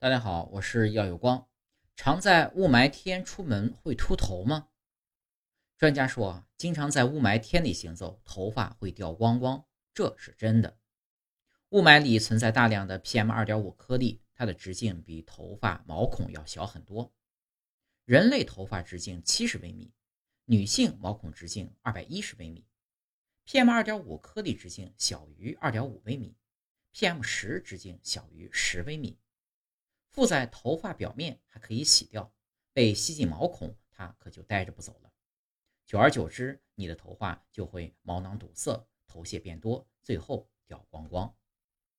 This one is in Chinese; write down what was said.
大家好，我是耀有光。常在雾霾天出门会秃头吗？专家说，经常在雾霾天里行走，头发会掉光光，这是真的。雾霾里存在大量的 PM 二点五颗粒，它的直径比头发毛孔要小很多。人类头发直径七十微米，女性毛孔直径二百一十微米。PM 二点五颗粒直径小于二点五微米，PM 十直径小于十微米。附在头发表面还可以洗掉，被吸进毛孔，它可就待着不走了。久而久之，你的头发就会毛囊堵塞，头屑变多，最后掉光光。